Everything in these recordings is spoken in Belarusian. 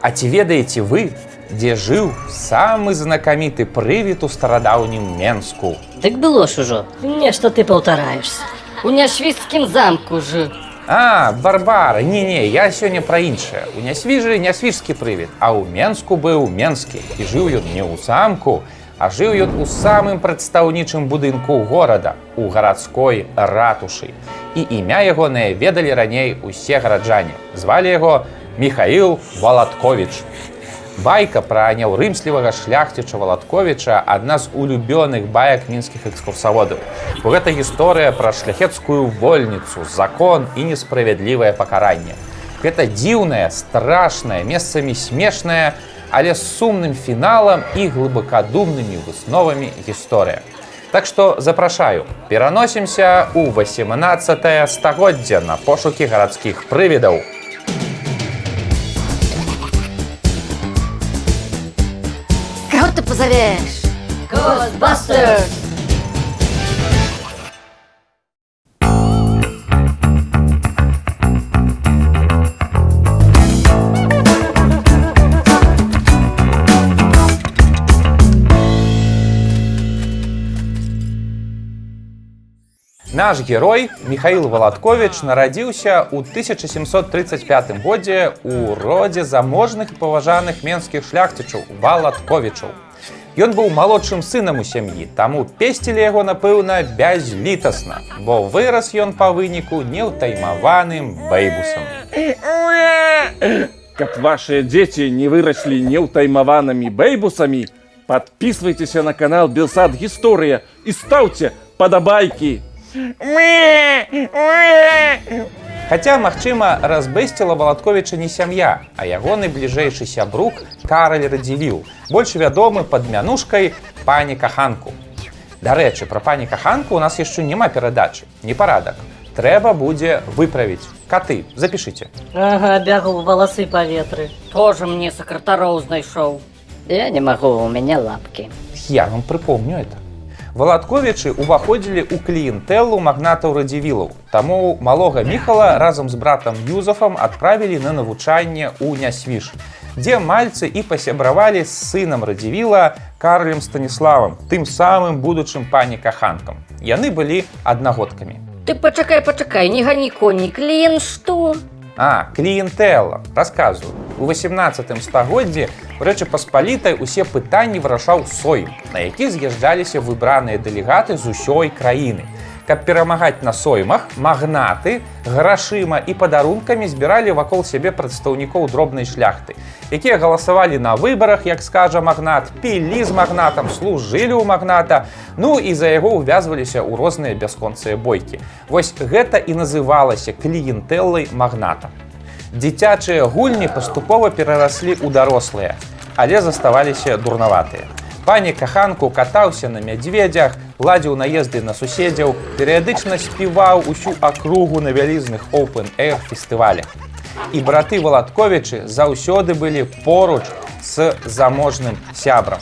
А ці ведаеце вы, дзе жыў самы знакаміты прывід у старадаўнім Менску? Дык было ж ужо. Нешта ты паўтараешься. У няшвіцкім замку ж. А, Барбара, не-не, я сёння пра іншае. У нясвіжы нясвіжскі прывід, а ў Менску быў Менскі. І жыў ён не ў замку, а жыў ён у самым прадстаўнічым будынку горада, у гарадской ратушы. І імя ягонае ведалі раней усе гараджане. Звалі яго Михаил Валаткович. Байка пра няўрымслівага шляхціча Валатковіча адна з улюбёных баек мінскіх экскурсаводаў. Бо гэта гісторыя пра шляхецкую вольніцу, закон і несправядлівае пакаранне. Гэта дзіўная, страшная, месцамі смешная, але з сумным фіналам і глыбакадумнымі высновамі гісторыя. Так што запрашаю, пераносімся ў 18 стагоддзя на пошукі гарадскіх прывідаў. Ты позовешь? Ghostbusters! Наш герой Михаил Валаткович нарадзіўся ў 1735 годзе ў родзе заможных і паважаных менскіх шляхцічаў Валатковічаў. Ён быў малодшым сынам у сям'і, таму песцілі яго, напэўна, бязлітасна, бо вырас ён па выніку неўтаймаваным бэйбусам. Каб вашыя дзеці не выраслі неўтаймаванымі бэйбусамі, подписывайтеся на канал Белсад Гісторыя і стаўце падабайкі. Хаця, магчыма, разбэсціла Валатковіча не сям'я, а ягоны бліжэйшы сябрук Караль радзівіў, больш вядомы пад мянушкай пані каханку. Дарэчы, пра пані каханку у нас яшчэ няма перадачы, непарадак. Трэба будзе выправіць. Каты, запішыце. Ага, бягу валасы па ветры. Тоже мне сакратароў знайшоў. Я не магу, у мяне лапкі. Я вам прыпомню это. Валатковічы ўваходзілі ў кліентэлу магнатаў радзівілаў. Таму малога міхала разам з братам Юзафам адправілі на навучанне ў нясвіж, дзе мальцы і пасябравалі з сынам радзівіла Карлем Станіславам, тым самым будучым пані каханкам. Яны былі аднагодкамі. Ты пачакай, пачакай, не гані коні, кліент што? А, кліентэла, расказваю. У 18 стагоддзі у рэчы паспалітай усе пытанні вырашаў сой, на які з'язджаліся выбраныя дэлегаты з усёй краіны. Каб перамагаць на соймах, магнаты, грашыма і падарункамі збіралі вакол сябе прадстаўнікоў дробнай шляхты, якія галасавалі на выбарах, як скажа магнат, пілі з магнатам, служылі ў магната, ну і за яго ўвязваліся ў розныя бясконцыя бойкі. Вось гэта і называлася кліентэллай магната. Дзіцячыя гульні паступова перараслі ў дарослыя, але заставаліся дурнаватыя. Пані каханку катаўся на мядзведзях, ладзіў наезды на суседзяў, перыядычна співаў усю акругу на вялізных open-air фестывалях. І браты Валатковічы заўсёды былі поруч з заможным сябрам.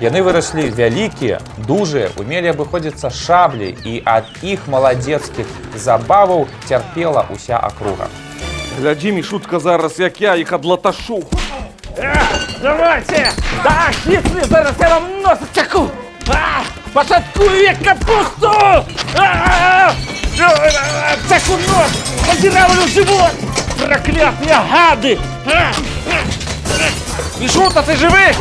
Яны выраслі вялікія, дужыя, умелі абыходзіцца шаблі і ад іх маладзецкіх забаваў цярпела ўся акруга. Глядзі мішутка зараз, як я іх адлаташу. Э, давайте! Да, хітры, зараз я вам нос отсяку! А, пошаткую капусту! А, Отсяку нос! Подиравлю живот! Проклятые гады! А, Мішута, ты живы?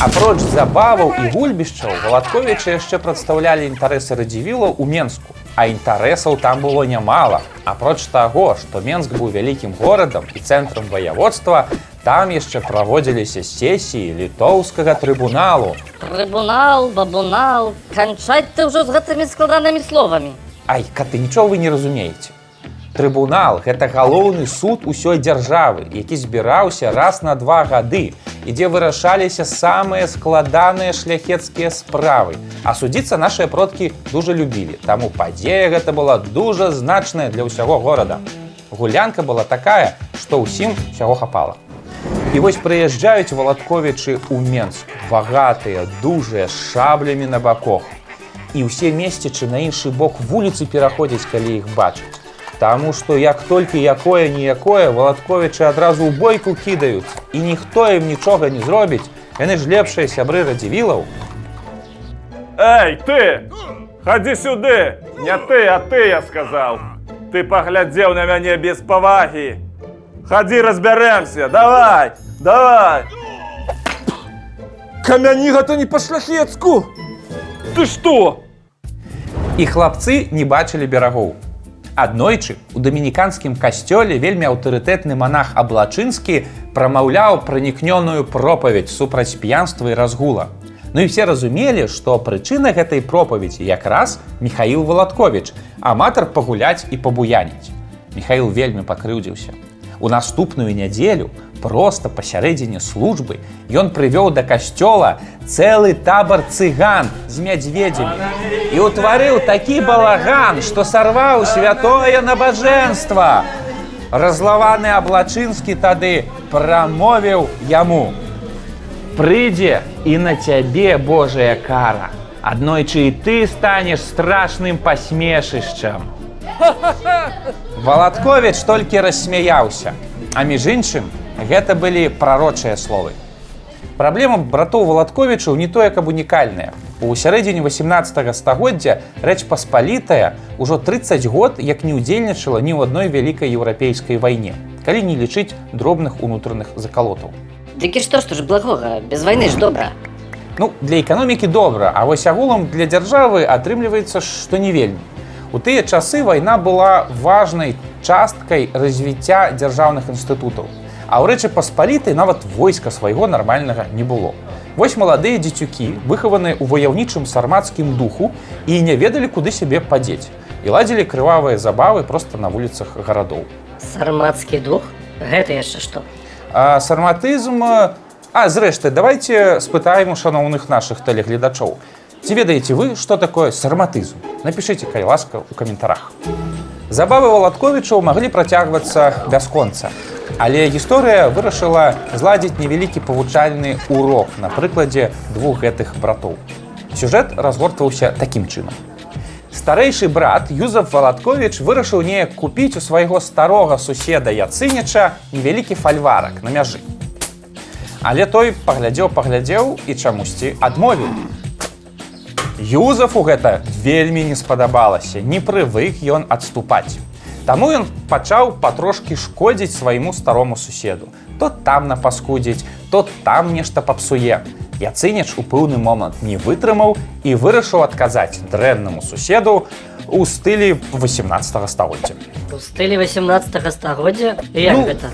Апроч забаваў і гульбішчаў Валатковічы яшчэ прадстаўлялі інтарэсы радзівілаў у Менску. А інтарэсаў там было нямала. Апроч таго, што Менск быў вялікім горадам і цэнтрам ваяводства, там яшчэ праводзіліся сесіі літоўскага трыбуналу. Трыбунал, бабунал, канчаць ты ўжо з гэтымі складанымі словамі. Ай, каты, нічого вы не разумееце. Трыбунал гэта галоўны суд усёй дзяржавы, які збіраўся раз на два гады, і дзе вырашаліся самыя складаныя шляхецкія справы. А судзіцца нашыя продкі дужа любілі. Таму падзея гэта была дужа значная для ўсяго горада. Гулянка была такая, што ўсім усяго хапала. І вось прыязджаюць валатковічы ў Менск, багатыя, дужыя з шаблямі на бакох. І ўсе месцічы на іншы бок вуліцы пераходзяць, калі іх бачаць. Таму што як толькі якое ніякое валатковічы адразу ў бойку кідаюць і ніхто ім нічога не зробіць, яны ж лепшыя сябры радзівілаў. Эй, ты! Ходи сюды! Не ты, а ты, я сказал. Ты поглядел на меня без поваги. Ходи разберемся, давай, давай. Камянига-то не по-шляхецку. Ты что? І хлапцы не бачылі берагоў. Аднойчы у дамініканскім касцёле вельмі аўтарытэтны манах Аблачынскі прамаўляў пранікнёную пропаведь супраць п'янства і разгула. Ну і все разумелі, што прычына гэтай пропаведзі якраз Михаил Валаткович, аматар пагуляць і пабуяніць. Михаил вельмі пакрыўдзіўся. У наступную нядзелю проста пасярэдзіне службы ён прывёў да касцёла цэлы табар цыган з мядзведзямі і ўтварыў такі балаган, што сарваў святое набажэнства. Разлаваны аблачынскі тады прамовіў яму: Прыйдзе і на цябе Божая кара. Аднойчы і ты станеш страшным пасмешышчам. Валатковіч толькі рассмяяўся. А між іншым, гэта былі прарочыя словы. Праблема братоў Валатковічаў не тое, каб унікальная. У сярэдзіне 18 стагоддзя рэч паспалітая ўжо 30 год як не ўдзельнічала ні ў адной вялікай еўрапейскай вайне, калі не лічыць дробных унутраных закалотаў. Дык і што тут ж благога, без вайны ж добра. Ну, для эканомікі добра, а вось агулам для дзяржавы атрымліваецца, што не вельмі. У тыя часы вайна была важнай часткай развіцця дзяржаўных інстытутаў. А ў рэчы паспалітай нават войска свайго нармальнага не было. Вось маладыя дзецюкі, выхаваныя ў ваяўнічым сармацкім духу і не ведалі, куды сябе падзець. І ладзілі крывавыя забавы проста на вуліцах гарадоў. Сармацкі дух? Гэта яшчэ што? А сарматызм... А зрэшты, давайте спытаем у шаноўных нашых тэлегледачоў. Ці ведаеце вы, што такое сарматызм? Напішыце, калі ласка, у каментарах. Забавы Валатковічаў маглі працягвацца бясконца. Але гісторыя вырашыла зладзіць невялікі павучальны урок на прыкладзе двух гэтых братоў. Сюжэт разгортваўся такім чынам. Старэйшы брат Юзаф Валатковіч вырашыў неяк купіць у свайго старога суседа Яцыніча невялікі фальварак на мяжы. Але той паглядзеў, паглядзеў і чамусьці адмовіў. Юзафу гэта вельмі не спадабалася, не прывык ён адступаць. Таму ён пачаў патрошкі шкодзіць свайму старому суседу. То там напаскудзіць, то там нешта папсуе. Яцыніч у пэўны момант не вытрымаў і вырашыў адказаць дрэннаму суседу у стылі 18 стагоддзя. У стылі 18 стагоддзя? Як Ну, гэта?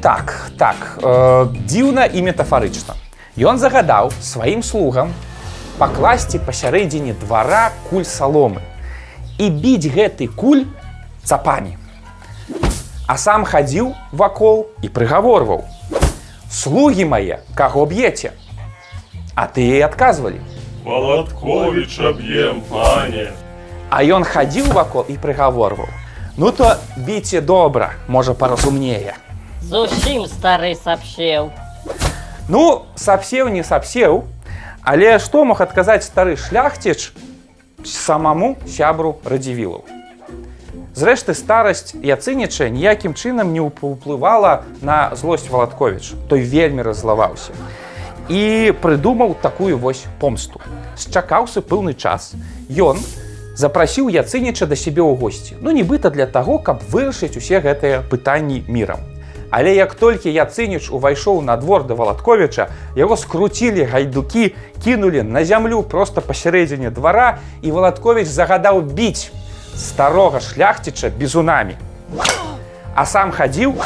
Так, так, э, дзіўна і метафарычна. Ён загадаў сваім слугам пакласці пасярэдзіне двара куль саломы і біць гэты куль цапамі. А сам хадзіў вакол і прыгаворваў: Слугі мае, каго б'еце. А тыя і адказвалі. Володкович об'єм, пане. А ён хадзіў вакол і прыгаворваў: Ну то біце добра, можа паразумнее. Зусім стары сапсеў. Ну, сапсеў не сапсеў, але што мог адказаць стары шляхціч самаму сябру радзівілаў. Зрэшты старасць яцыніча ніякім чынам не ўплывала на злосць Валатковіч. Той вельмі раззлаваўся і прыдумаў такую вось помсту. Счакаўся пэўны час. Ён запрасіў яцыніча да сябе ў госці. Ну нібыта для таго, каб вырашыць усе гэтыя пытанні мірам. Але як толькі Яцыніч увайшоў на двор да Валатковіча, яго скруцілі гайдукі, кінулі на зямлю проста пасярэдзіне двара і Валатковіч загадаў біць старога шляхціча бізунамі. А сам хадзіў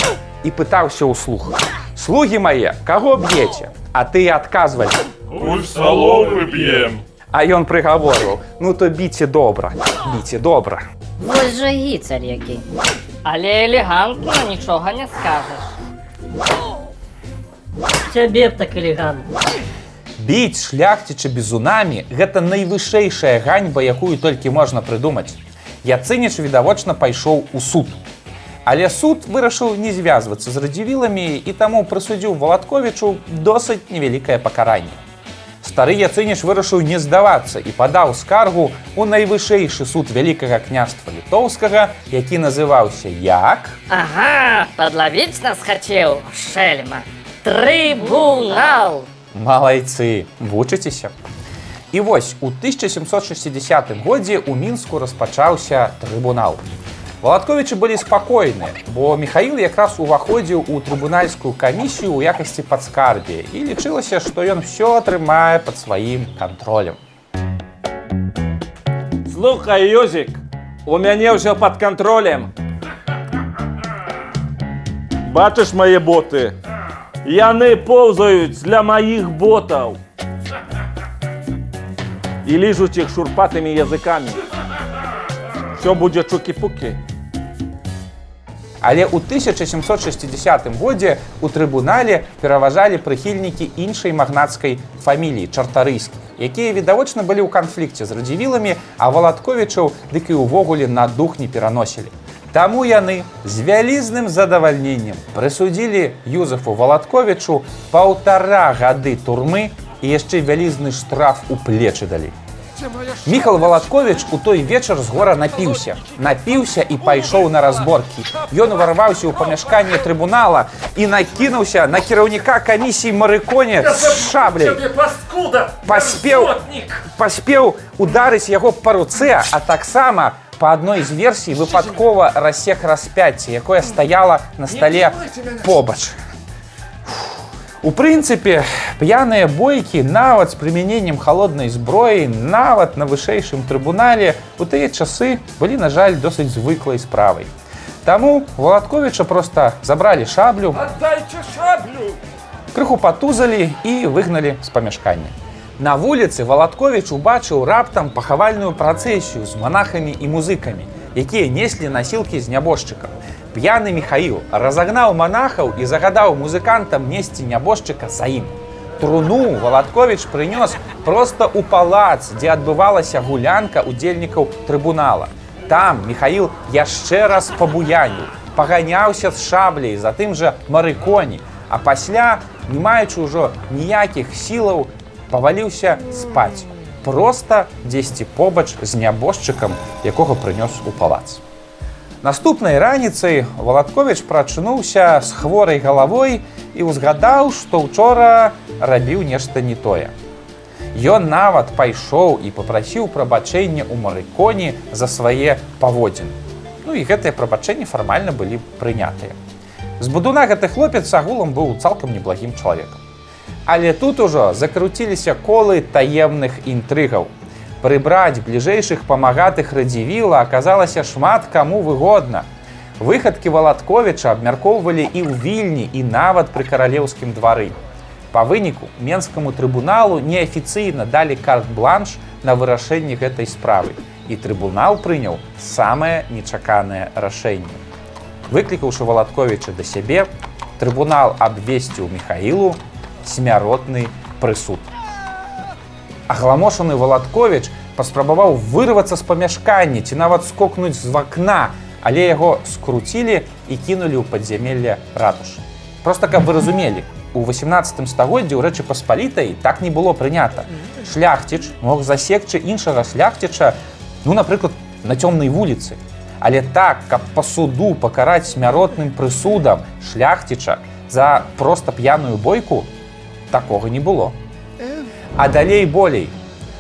і пытаўся ўслух: « Слугі мае, каго б'еце, А ты адказвалі. Куль соломи б'єм. А ён прыгаворваў: « Ну то біце добра, біце добра. Вось жа гіцаль які. Але элегантна нічога не скажаш. Цябе б так элегантна. Біць шляхціча бізунамі гэта найвышэйшая ганьба, якую толькі можна прыдумаць. Яцыніч відавочна пайшоў у суд. Але суд вырашыў не звязвацца з радзівіламі і таму прысудзіў Валатковічу досыць невялікае пакаранне. Стары Яцыніш вырашыў не здавацца і падаў скаргу ў найвышэйшы суд вялікага княства літоўскага, які называўся як Ага, подловить нас хотел, шельма. Трибунал. Малайцы, вучыцеся. І вось у 1760 годзе ў мінску распачаўся трыбунал. Валатковічы былі спакойныя, бо Михаил якраз уваходзіў у трыбунальскую камісію ў якасці падскарбе і лічылася, што ён все атрымае пад сваім кантролем. Слухай, Юзик, у мяне ўсё пад кантролем. Бачыш мае боты? Яны поўзаюць для маіх ботаў. І ліжуць іх шурпатымі языкамі. Все будзе чукі-пукі. Але ў 1760 годзе у трыбунале пераважалі прыхільнікі іншай магнацкай фаміліі чартарыйскіх, якія відавочна былі ў канфлікце з радзівіламі, а валатковічаў дык і ўвогуле на дух не пераносілі. Таму яны з вялізным задавальненнем прысудзілі Юзефу Валатковічу паўтара гады турмы і яшчэ вялізны штраф у плечы далі. Міхал Валатковіч у той вечар з гора напіўся. Напіўся і пайшоў на разборкі. Ён уварваўся ў памяшканне трыбунала і накінуўся на кіраўніка камісіі Марыконе з паскуда! Паспеў, паспеў ударыць яго па руцэ, а таксама па адной з версій выпадкова рассек распяцце, якое стаяла на стале побач. У прынцыпе, п'яныя бойкі нават з прымяненнем халоднай зброі, нават на вышэйшым трыбунале у тыя часы былі, на жаль, досыць звыклай справай. Таму Валатковіча проста забралі шаблю, шаблю! крыху патузалі і выгналі з памяшкання. На вуліцы Валатковіч убачыў раптам пахавальную працэсію з манахамі і музыкамі, якія неслі насілкі з нябожчыкам. П'яны Михаил разагнаў манахаў і загадаў музыкантам несці нябожчыка за ім. Труну Валатковіч прынёс проста ў палац, дзе адбывалася гулянка удзельнікаў трыбунала. Там Михаил яшчэ раз пабуяніў, паганяўся з шабляй за тым жа марыконі, а пасля, не маючы ўжо ніякіх сілаў, паваліўся спаць. Проста дзесьці побач з нябожчыкам, якога прынёс у палац. Наступнай раніцай Валатковіч прачнуўся з хворай галавой і ўзгадаў, што ўчора рабіў нешта не тое. Ён нават пайшоў і папрасіў прабачэння ў марыконі за свае паводзіны. Ну і гэтыя прабачэнні фармальна былі прынятыя. З будуна гэты хлопец агулам быў цалкам неблагім чалавекам. Але тут ужо закруціліся колы таемных інтрыгаў. Прыбраць бліжэйшых памагатых радзівіла аказалася шмат каму выгодна. Выхадкі Валатковіча абмяркоўвалі і ў вільні і нават пры каралеўскім двары. Па выніку менскаму трыбуналу неафіцыйна далі карт-бланш на вырашэнне гэтай справы. І трыбунал прыняў самае нечаканае рашэнне. Выклікаўшы Валатковіча да сябе, трыбунал абвесціў Михаілу смяротны прысуд. Агламошаны Валатковіч паспрабаваў вырвацца з памяшкання ці нават скокнуць з вакна, але яго скруцілі і кінулі ў падзямелле ратушы. Проста каб вы разумелі, у 18 стагоддзі ў рэчы паспалітай так не было прынята. Шляхціч мог засекчы іншага шляхціча, ну, напрыклад, на цёмнай вуліцы. Але так, каб па суду пакараць смяротным прысудам шляхціча за проста п'яную бойку, такога не было. А далей болей.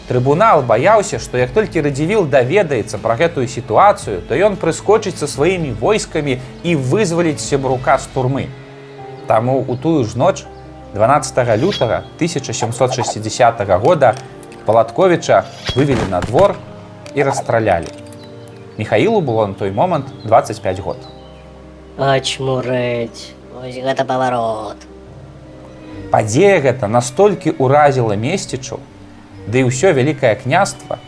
Трыбунал баяўся, што як толькі радзівіл даведаецца пра гэтую сітуацыю, то ён прыскочыць са сваімі войскамі і вызваліць сябрука з турмы. Таму у тую ж ноч 12 лютага 1760 года Палатковіча вывелі на двор і расстралялі. Михаілу было на той момант 25 год. Ачмурэць. Вось гэта паварот. Падзея гэта настолькі ўразіла месцічаў, ды і ўсё вялікае княства,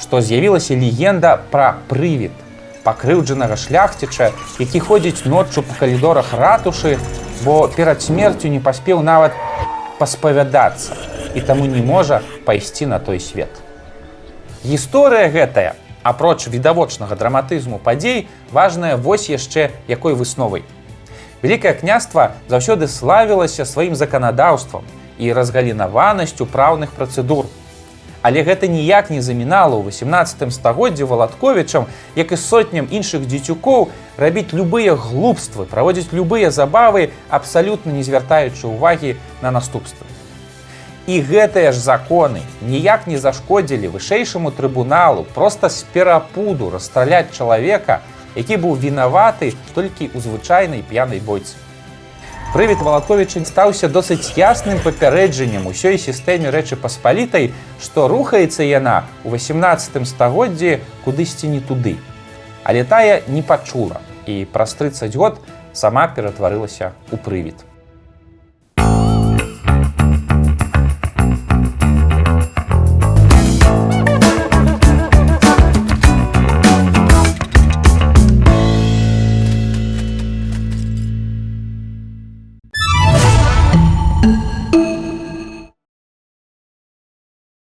што з'явілася легенда пра прывід пакрыўджанага шляхціча, які ходзіць ноччу па калідорах ратушы, бо перад смерцю не паспеў нават паспавядацца і таму не можа пайсці на той свет. Гісторыя гэтая, апроч відавочнага драматызму падзей, важная вось яшчэ якой высновай. Вялікае княства заўсёды славілася сваім заканадаўствам, і разгалінаванасцю праўных працэдур. Але гэта ніяк не замінала ў 18 стагоддзі валадковічам, як і сотням іншых дзецюкоў рабіць любыя глупствы, праводзіць любыя забавы, абсалютна не звяртаючы ўвагі на наступствы. І гэтыя ж законы ніяк не зашкодзілі вышэйшаму трыбуналу проста з перапуду расстраляць чалавека, які быў вінаваты толькі ў звычайнай п'янай бойцы. Прывід Валаковічын стаўся досыць ясным папярэджаннем усёй сістэме рэчы паспалітай, што рухаецца яна ў 18 стагоддзі кудысьці не туды. Але тая не пачула і праз 30 год сама ператварылася ў прывід.